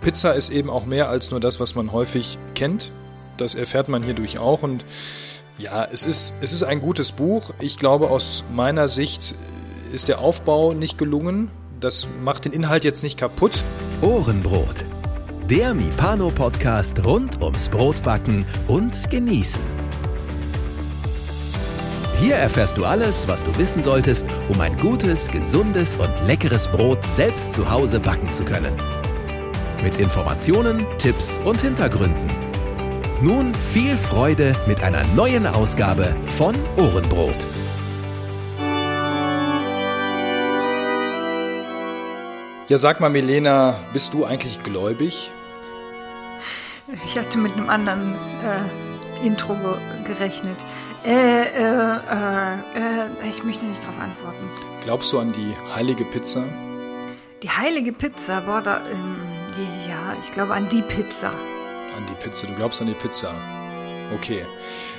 Pizza ist eben auch mehr als nur das, was man häufig kennt. Das erfährt man hierdurch auch und ja, es ist, es ist ein gutes Buch. Ich glaube, aus meiner Sicht ist der Aufbau nicht gelungen. Das macht den Inhalt jetzt nicht kaputt. Ohrenbrot. Der Mipano-Podcast rund ums Brotbacken und Genießen. Hier erfährst du alles, was du wissen solltest, um ein gutes, gesundes und leckeres Brot selbst zu Hause backen zu können. Mit Informationen, Tipps und Hintergründen. Nun viel Freude mit einer neuen Ausgabe von Ohrenbrot. Ja, sag mal, Milena, bist du eigentlich gläubig? Ich hatte mit einem anderen äh, Intro gerechnet. Äh, äh, äh, äh, ich möchte nicht darauf antworten. Glaubst du an die heilige Pizza? Die heilige Pizza, boah, da, ähm, ja, ich glaube an die Pizza. An die Pizza, du glaubst an die Pizza. Okay.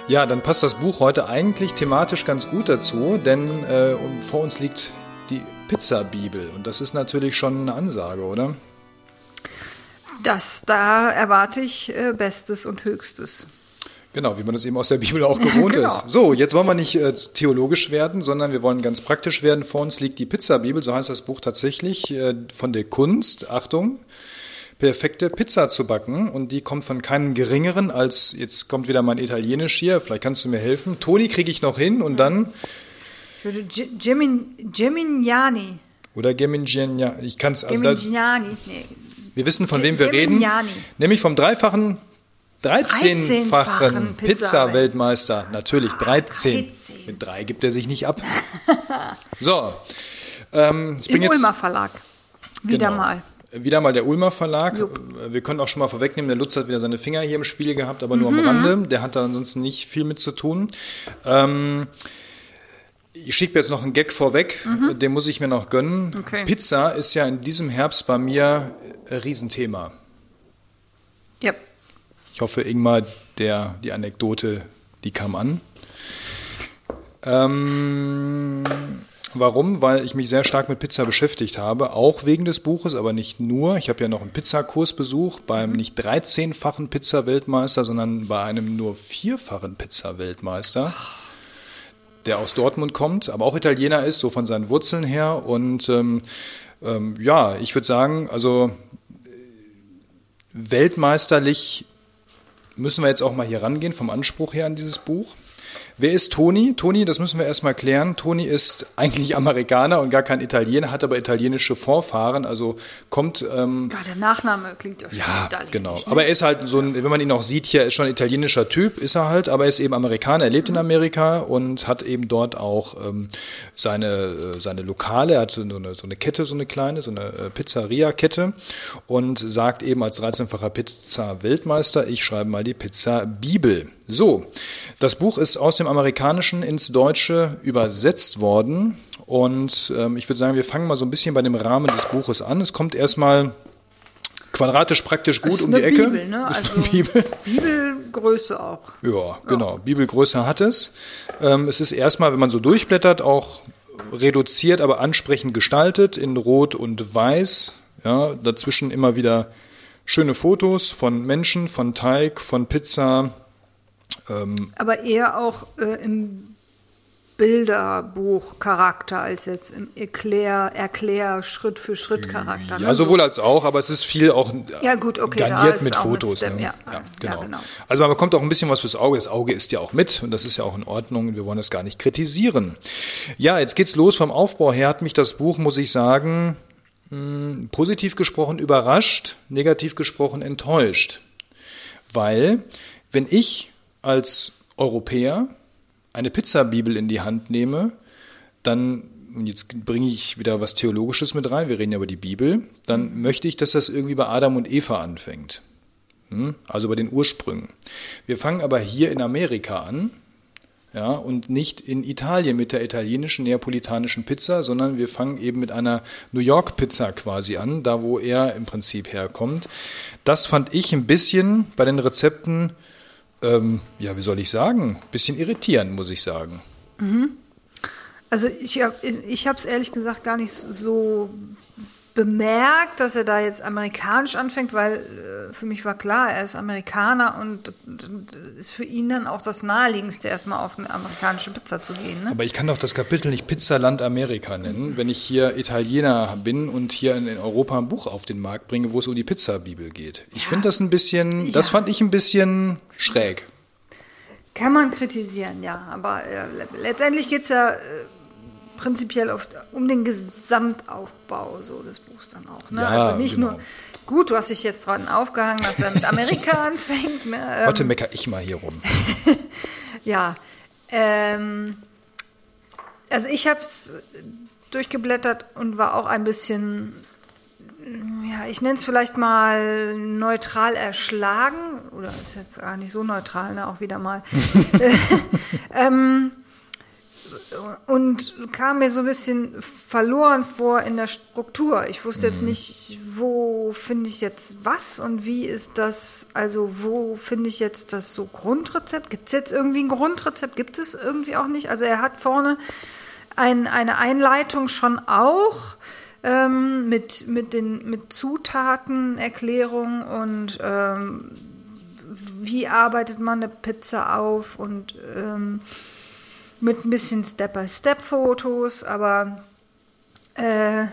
Ja, dann passt das Buch heute eigentlich thematisch ganz gut dazu, denn äh, vor uns liegt die Pizza-Bibel und das ist natürlich schon eine Ansage, oder? Das, da erwarte ich äh, Bestes und Höchstes. Genau, wie man das eben aus der Bibel auch gewohnt genau. ist. So, jetzt wollen wir nicht äh, theologisch werden, sondern wir wollen ganz praktisch werden. Vor uns liegt die Pizza-Bibel, so heißt das Buch tatsächlich, äh, von der Kunst, Achtung, perfekte Pizza zu backen. Und die kommt von keinem geringeren als, jetzt kommt wieder mein Italienisch hier, vielleicht kannst du mir helfen. Toni kriege ich noch hin und dann... Ich würde Geminiani. Oder Geminiani. Ich kann es... Also Geminiani, nee. Wir wissen, von wem wir reden. Nämlich vom dreifachen 13-fachen Pizza-Weltmeister. Pizza Natürlich, 13. 13. Mit drei gibt er sich nicht ab. so. Ähm, Im Ulmer Verlag. Wieder genau. mal. Wieder mal der Ulmer Verlag. Jupp. Wir können auch schon mal vorwegnehmen, der Lutz hat wieder seine Finger hier im Spiel gehabt, aber nur mhm. am Rande. Der hat da ansonsten nicht viel mit zu tun. Ähm, ich schicke mir jetzt noch einen Gag vorweg, mhm. den muss ich mir noch gönnen. Okay. Pizza ist ja in diesem Herbst bei mir ein Riesenthema. Yep. Ich hoffe, Ingmar, der, die Anekdote, die kam an. Ähm, warum? Weil ich mich sehr stark mit Pizza beschäftigt habe, auch wegen des Buches, aber nicht nur. Ich habe ja noch einen Pizzakurs besucht beim nicht 13-fachen Pizza-Weltmeister, sondern bei einem nur vierfachen Pizza-Weltmeister, der aus Dortmund kommt, aber auch Italiener ist, so von seinen Wurzeln her. Und ähm, ähm, ja, ich würde sagen, also weltmeisterlich müssen wir jetzt auch mal hier rangehen vom Anspruch her an dieses Buch. Wer ist Toni? Toni, das müssen wir erstmal klären. Toni ist eigentlich Amerikaner und gar kein Italiener, hat aber italienische Vorfahren, also kommt. Ähm, ja, der Nachname klingt ja schon Ja, genau. Ne? Aber er ist halt so ein, wenn man ihn auch sieht hier, ist schon ein italienischer Typ, ist er halt, aber er ist eben Amerikaner, er lebt mhm. in Amerika und hat eben dort auch ähm, seine, äh, seine Lokale, er hat so eine, so eine Kette, so eine kleine, so eine äh, Pizzeria-Kette und sagt eben als 13-facher Pizza-Weltmeister, ich schreibe mal die Pizza-Bibel. So, das Buch ist aus dem Amerikanischen ins Deutsche übersetzt worden. Und ähm, ich würde sagen, wir fangen mal so ein bisschen bei dem Rahmen des Buches an. Es kommt erstmal quadratisch praktisch gut um die Ecke. Bibel, ne? Ist also Bibel. Bibelgröße auch. Ja, genau. Ja. Bibelgröße hat es. Ähm, es ist erstmal, wenn man so durchblättert, auch reduziert, aber ansprechend gestaltet in Rot und Weiß. Ja, dazwischen immer wieder schöne Fotos von Menschen, von Teig, von Pizza, ähm, Aber eher auch äh, im Bilderbuch-Charakter als jetzt im Erklär, Erklär Schritt für Schritt Charakter. Ja, ne? sowohl als auch, aber es ist viel auch ja, gut, okay, garniert mit Fotos. Ne? Ja, ja, genau. Ja, genau. Also man bekommt auch ein bisschen was fürs Auge. Das Auge ist ja auch mit und das ist ja auch in Ordnung. Wir wollen das gar nicht kritisieren. Ja, jetzt geht's los vom Aufbau her. Hat mich das Buch, muss ich sagen, mh, hm, positiv gesprochen überrascht, negativ gesprochen enttäuscht. Weil, wenn ich als Europäer eine Pizzabibel in die Hand nehme, dann, und jetzt bringe ich wieder was Theologisches mit rein, wir reden ja über die Bibel, dann möchte ich, dass das irgendwie bei Adam und Eva anfängt. Hm? Also bei den Ursprüngen. Wir fangen aber hier in Amerika an, ja, und nicht in Italien mit der italienischen neapolitanischen Pizza, sondern wir fangen eben mit einer New York Pizza quasi an, da wo er im Prinzip herkommt. Das fand ich ein bisschen bei den Rezepten ähm, ja, wie soll ich sagen, ein bisschen irritierend, muss ich sagen. Mhm. Also ich habe ich es ehrlich gesagt gar nicht so bemerkt, dass er da jetzt amerikanisch anfängt, weil äh, für mich war klar, er ist Amerikaner und ist für ihn dann auch das naheliegendste, erstmal auf eine amerikanische Pizza zu gehen. Ne? Aber ich kann doch das Kapitel nicht Pizzaland Amerika nennen, wenn ich hier Italiener bin und hier in, Europa ein Buch auf den Markt bringe, wo es um die Pizzabibel geht. Ich ja. finde das ein bisschen, ja. das fand ich ein bisschen schräg. Kann man kritisieren, ja. Aber äh, letztendlich geht es ja äh, prinzipiell auf, um den Gesamtaufbau so des Buchs dann auch. Ne? Ja, also nicht genau. nur, gut, du hast dich jetzt dran aufgehangen, dass er mit Amerika anfängt. Ne? Ähm, Heute mecker ich mal hier rum. ja. Ähm, also ich habe es durchgeblättert und war auch ein bisschen ja, ich nenne es vielleicht mal neutral erschlagen, oder ist jetzt gar nicht so neutral, ne, auch wieder mal. ähm, und kam mir so ein bisschen verloren vor in der Struktur. Ich wusste jetzt mhm. nicht, wo finde ich jetzt was und wie ist das, also wo finde ich jetzt das so Grundrezept? Gibt es jetzt irgendwie ein Grundrezept? Gibt es irgendwie auch nicht. Also er hat vorne ein, eine Einleitung schon auch ähm, mit, mit, den, mit Zutaten, Erklärung und ähm, wie arbeitet man eine Pizza auf und ähm, mit ein bisschen Step-by-Step-Fotos, aber äh,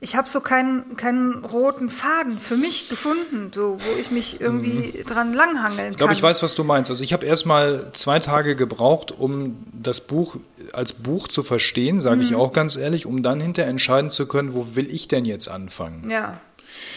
ich habe so keinen, keinen roten Faden für mich gefunden, so wo ich mich irgendwie mhm. dran langhangeln kann. Ich glaube, ich weiß, was du meinst. Also ich habe erst mal zwei Tage gebraucht, um das Buch als Buch zu verstehen, sage mhm. ich auch ganz ehrlich, um dann hinterher entscheiden zu können, wo will ich denn jetzt anfangen. Ja.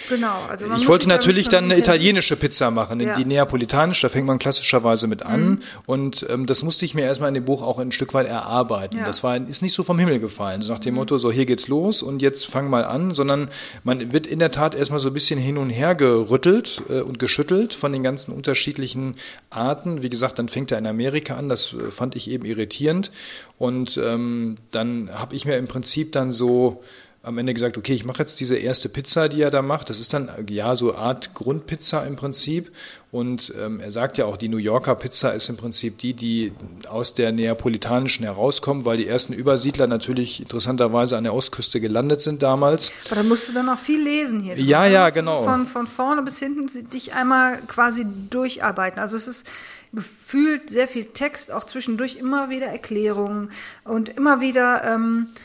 Genau. Also ich wollte natürlich dann eine italienische Pizza machen, ja. die neapolitanische, da fängt man klassischerweise mit an. Mhm. Und ähm, das musste ich mir erstmal in dem Buch auch ein Stück weit erarbeiten. Ja. Das war, ist nicht so vom Himmel gefallen, so nach dem mhm. Motto, so hier geht's los und jetzt fang mal an, sondern man wird in der Tat erstmal so ein bisschen hin und her gerüttelt äh, und geschüttelt von den ganzen unterschiedlichen Arten. Wie gesagt, dann fängt er in Amerika an, das äh, fand ich eben irritierend. Und ähm, dann habe ich mir im Prinzip dann so am Ende gesagt, okay, ich mache jetzt diese erste Pizza, die er da macht. Das ist dann ja so eine Art Grundpizza im Prinzip. Und ähm, er sagt ja auch, die New Yorker Pizza ist im Prinzip die, die aus der neapolitanischen herauskommt, weil die ersten Übersiedler natürlich interessanterweise an der Ostküste gelandet sind damals. Aber da musst du dann auch viel lesen hier. Ja, ja, genau. Von, von vorne bis hinten dich einmal quasi durcharbeiten. Also es ist gefühlt sehr viel Text, auch zwischendurch immer wieder Erklärungen und immer wieder ähm, äh,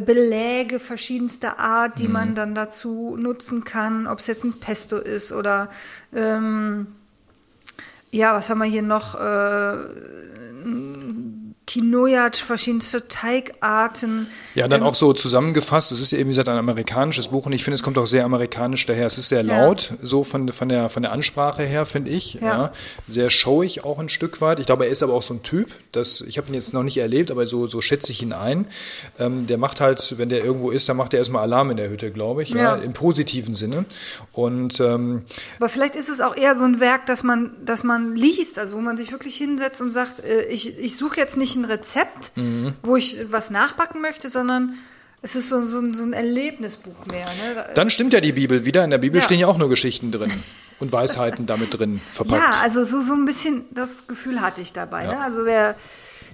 Beläge verschiedenster Art, die mhm. man dann dazu nutzen kann, ob es jetzt ein Pesto ist oder ähm, ja, was haben wir hier noch? Äh, Quinoa, verschiedenste Teigarten. Ja, dann ähm, auch so zusammengefasst, es ist ja eben wie gesagt ein amerikanisches Buch und ich finde, es kommt auch sehr amerikanisch daher. Es ist sehr laut, ja. so von, von, der, von der Ansprache her, finde ich. Ja. ja. Sehr showig auch ein Stück weit. Ich glaube, er ist aber auch so ein Typ, das, ich habe ihn jetzt noch nicht erlebt, aber so, so schätze ich ihn ein. Ähm, der macht halt, wenn der irgendwo ist, dann macht er erstmal Alarm in der Hütte, glaube ich, ja. ja. im positiven Sinne. Und, ähm, aber vielleicht ist es auch eher so ein Werk, das man, das man liest, also wo man sich wirklich hinsetzt und sagt, äh, ich, ich suche jetzt nicht ein Rezept, mhm. wo ich was nachbacken möchte, sondern es ist so, so, so ein Erlebnisbuch mehr. Ne? Dann stimmt ja die Bibel wieder. In der Bibel ja. stehen ja auch nur Geschichten drin und Weisheiten damit drin verpackt. Ja, also so, so ein bisschen das Gefühl hatte ich dabei. Ja. Ne? Also wer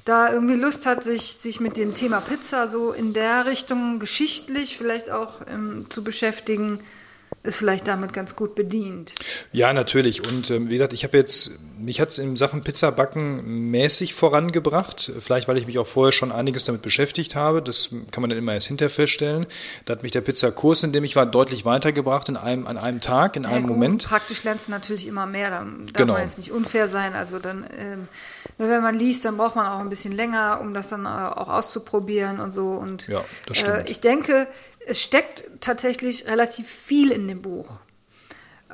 da irgendwie Lust hat, sich, sich mit dem Thema Pizza so in der Richtung geschichtlich vielleicht auch ähm, zu beschäftigen, ist vielleicht damit ganz gut bedient. Ja, natürlich. Und ähm, wie gesagt, ich habe jetzt, mich hat es in Sachen Pizzabacken mäßig vorangebracht. Vielleicht, weil ich mich auch vorher schon einiges damit beschäftigt habe. Das kann man dann immer erst hinterher feststellen. Da hat mich der Pizzakurs, in dem ich war, deutlich weitergebracht in einem, an einem Tag, in ja, einem gut, Moment. Praktisch lernst du natürlich immer mehr. Da darf genau. man jetzt nicht unfair sein. Also dann, ähm, nur wenn man liest, dann braucht man auch ein bisschen länger, um das dann äh, auch auszuprobieren und so. Und ja, das stimmt. Äh, ich denke, es steckt tatsächlich relativ viel in dem Buch.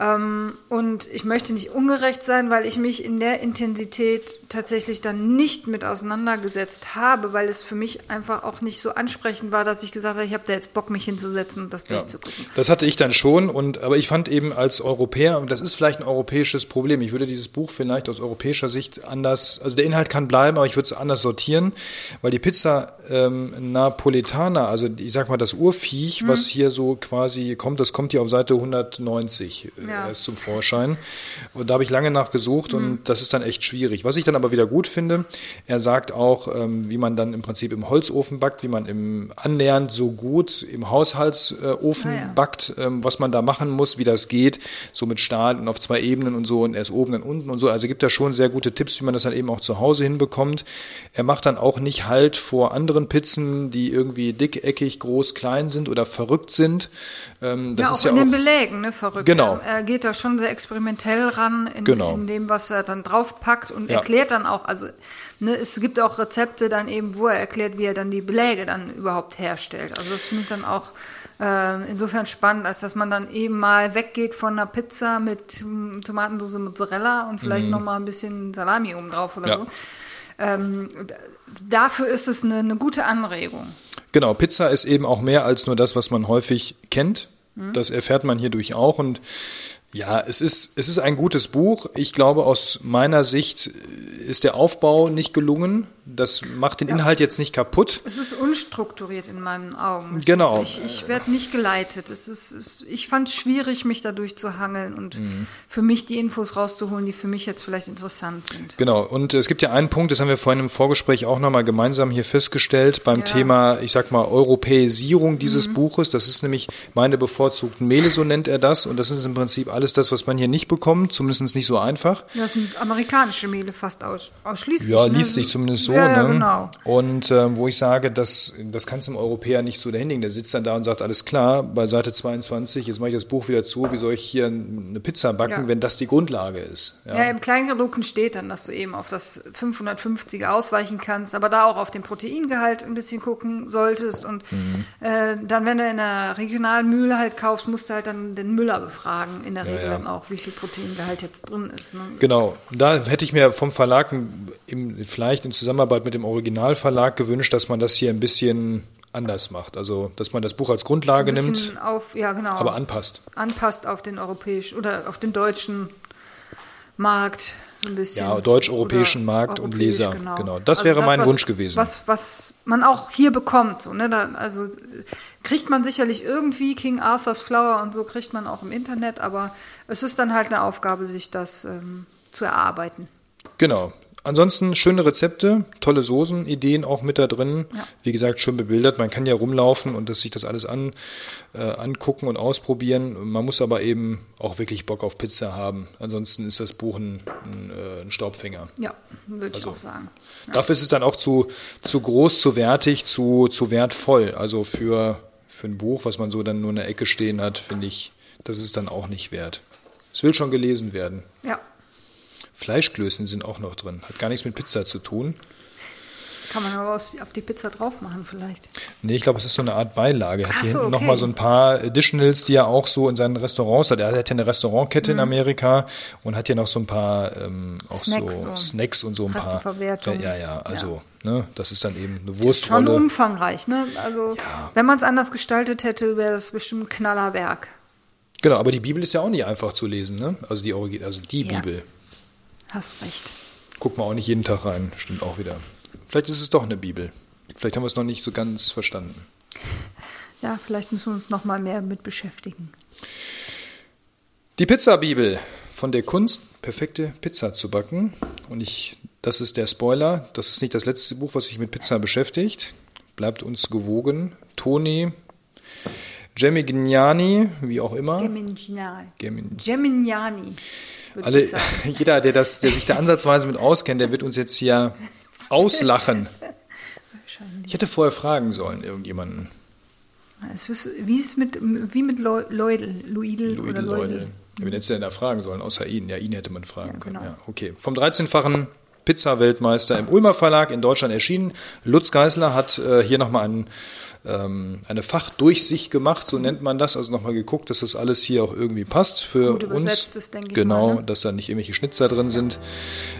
Ähm, und ich möchte nicht ungerecht sein, weil ich mich in der Intensität tatsächlich dann nicht mit auseinandergesetzt habe, weil es für mich einfach auch nicht so ansprechend war, dass ich gesagt habe, ich habe da jetzt Bock, mich hinzusetzen und das ja, durchzugucken. Das hatte ich dann schon, und, aber ich fand eben als Europäer, und das ist vielleicht ein europäisches Problem, ich würde dieses Buch vielleicht aus europäischer Sicht anders, also der Inhalt kann bleiben, aber ich würde es anders sortieren, weil die Pizza ähm, Napoletana, also ich sag mal das Urviech, mhm. was hier so quasi kommt, das kommt hier auf Seite 190 ja. Erst zum Vorschein. Und da habe ich lange nachgesucht mhm. und das ist dann echt schwierig. Was ich dann aber wieder gut finde, er sagt auch, ähm, wie man dann im Prinzip im Holzofen backt, wie man im annähernd so gut im Haushaltsofen ah, ja. backt, ähm, was man da machen muss, wie das geht, so mit Stahl und auf zwei Ebenen und so und erst oben und unten und so. Also gibt da schon sehr gute Tipps, wie man das dann eben auch zu Hause hinbekommt. Er macht dann auch nicht Halt vor anderen Pizzen, die irgendwie dick, eckig, groß, klein sind oder verrückt sind. Ähm, das ja, auch ist ja in auch, den Belägen, ne, verrückt. Genau. Er, er, geht da schon sehr experimentell ran in, genau. in dem, was er dann draufpackt und ja. erklärt dann auch, also ne, es gibt auch Rezepte dann eben, wo er erklärt, wie er dann die Beläge dann überhaupt herstellt. Also das finde ich dann auch äh, insofern spannend, als dass man dann eben mal weggeht von einer Pizza mit Tomatensauce Mozzarella und vielleicht mhm. noch mal ein bisschen Salami oben drauf oder ja. so. Ähm, dafür ist es eine, eine, gute Anregung. Genau, Pizza ist eben auch mehr als nur das, was man häufig kennt. Mhm. Das erfährt man hierdurch auch und ja, es ist, es ist ein gutes Buch. Ich glaube, aus meiner Sicht ist der Aufbau nicht gelungen. Das macht den ja. Inhalt jetzt nicht kaputt. Es ist unstrukturiert in meinen Augen. Es genau. Ist, ich, ich werde nicht geleitet. Es ist, es, ich fand es schwierig, mich dadurch zu hangeln und mhm. für mich die Infos rauszuholen, die für mich jetzt vielleicht interessant sind. Genau. Und es gibt ja einen Punkt, das haben wir vorhin im Vorgespräch auch nochmal gemeinsam hier festgestellt, beim ja. Thema, ich sag mal, Europäisierung dieses mhm. Buches. Das ist nämlich meine bevorzugten Mehle, so nennt er das. Und das ist im Prinzip alles das, was man hier nicht bekommt, zumindest nicht so einfach. Das sind amerikanische Mehle fast aus, ausschließlich. Ja, ne? liest sich zumindest so so. Ja, ne? genau. Und äh, wo ich sage, das, das kannst du dem Europäer nicht so dahinlegen. Der sitzt dann da und sagt, alles klar, bei Seite 22, jetzt mache ich das Buch wieder zu, wie soll ich hier eine Pizza backen, ja. wenn das die Grundlage ist? Ja, ja im Kleingedruckten steht dann, dass du eben auf das 550er ausweichen kannst, aber da auch auf den Proteingehalt ein bisschen gucken solltest. Und mhm. äh, dann, wenn du in einer regionalen Mühle halt kaufst, musst du halt dann den Müller befragen, in der Regel dann auch, wie viel Proteingehalt jetzt drin ist. Ne? Genau, da hätte ich mir vom Verlag im, vielleicht in Zusammenarbeit Zusammenarbeit mit dem Originalverlag gewünscht, dass man das hier ein bisschen anders macht. Also, dass man das Buch als Grundlage nimmt, auf, ja, genau, aber anpasst. Anpasst auf den europäischen oder auf den deutschen Markt so ein bisschen. Ja, deutsch-europäischen Markt und Leser. Genau, genau. das also wäre das, mein was, Wunsch gewesen. Was, was man auch hier bekommt. So, ne? Da, also kriegt man sicherlich irgendwie King Arthur's Flower und so kriegt man auch im Internet, aber es ist dann halt eine Aufgabe, sich das ähm, zu erarbeiten. Genau. Ansonsten schöne Rezepte, tolle Soßen, Ideen auch mit da drin. Ja. Wie gesagt, schön bebildert. Man kann ja rumlaufen und das, sich das alles an, äh, angucken und ausprobieren. Man muss aber eben auch wirklich Bock auf Pizza haben. Ansonsten ist das Buch ein, ein, äh, ein Staubfänger. Ja, würde also, ich auch sagen. Ja. Dafür ist es dann auch zu, zu groß, zu wertig, zu, zu wertvoll. Also für, für ein Buch, was man so dann nur in der Ecke stehen hat, finde ich, das ist dann auch nicht wert. Es will schon gelesen werden. Ja. Fleischklößen sind auch noch drin. Hat gar nichts mit Pizza zu tun. Kann man aber auf die Pizza drauf machen vielleicht. Nee, ich glaube, es ist so eine Art Beilage. Hat Ach hier so, okay. nochmal so ein paar Additionals, die er auch so in seinen Restaurants hat. Er hat ja eine Restaurantkette mhm. in Amerika und hat hier noch so ein paar ähm, auch Snacks, so und Snacks und so ein paar. Ja, ja, also ja. Ne, das ist dann eben eine Wurstrolle. Schon umfangreich, ne? Also ja. wenn man es anders gestaltet hätte, wäre das bestimmt ein Knallerwerk. Genau, aber die Bibel ist ja auch nicht einfach zu lesen, ne? Also die, Origi also die ja. Bibel. Hast recht. Guck mal auch nicht jeden Tag rein, stimmt auch wieder. Vielleicht ist es doch eine Bibel. Vielleicht haben wir es noch nicht so ganz verstanden. Ja, vielleicht müssen wir uns noch mal mehr mit beschäftigen. Die Pizza-Bibel von der Kunst, perfekte Pizza zu backen. Und ich, das ist der Spoiler. Das ist nicht das letzte Buch, was sich mit Pizza beschäftigt. Bleibt uns gewogen. Toni Gemignani, wie auch immer. Gemignani. Gemignani alle, jeder, der, das, der sich da ansatzweise mit auskennt, der wird uns jetzt hier auslachen. Ich hätte vorher fragen sollen, irgendjemanden. wie ist mit, wie mit Leudel, Luidel oder Leudel? Ja, wen hättest du denn da fragen sollen, außer ihn? Ja, ihn hätte man fragen ja, können. Genau. Ja, okay. Vom 13-fachen Pizza-Weltmeister im Ulmer Verlag in Deutschland erschienen. Lutz Geisler hat äh, hier nochmal einen ähm, eine Fachdurchsicht gemacht, so nennt man das, also nochmal geguckt, dass das alles hier auch irgendwie passt für Gut uns. Denke genau, mal, ne? dass da nicht irgendwelche Schnitzer drin sind.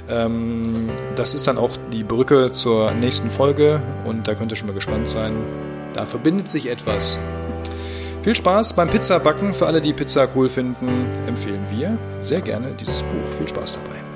Ähm, das ist dann auch die Brücke zur nächsten Folge und da könnt ihr schon mal gespannt sein. Da verbindet sich etwas. Viel Spaß beim Pizzabacken. Für alle, die Pizza cool finden, empfehlen wir sehr gerne dieses Buch. Viel Spaß dabei.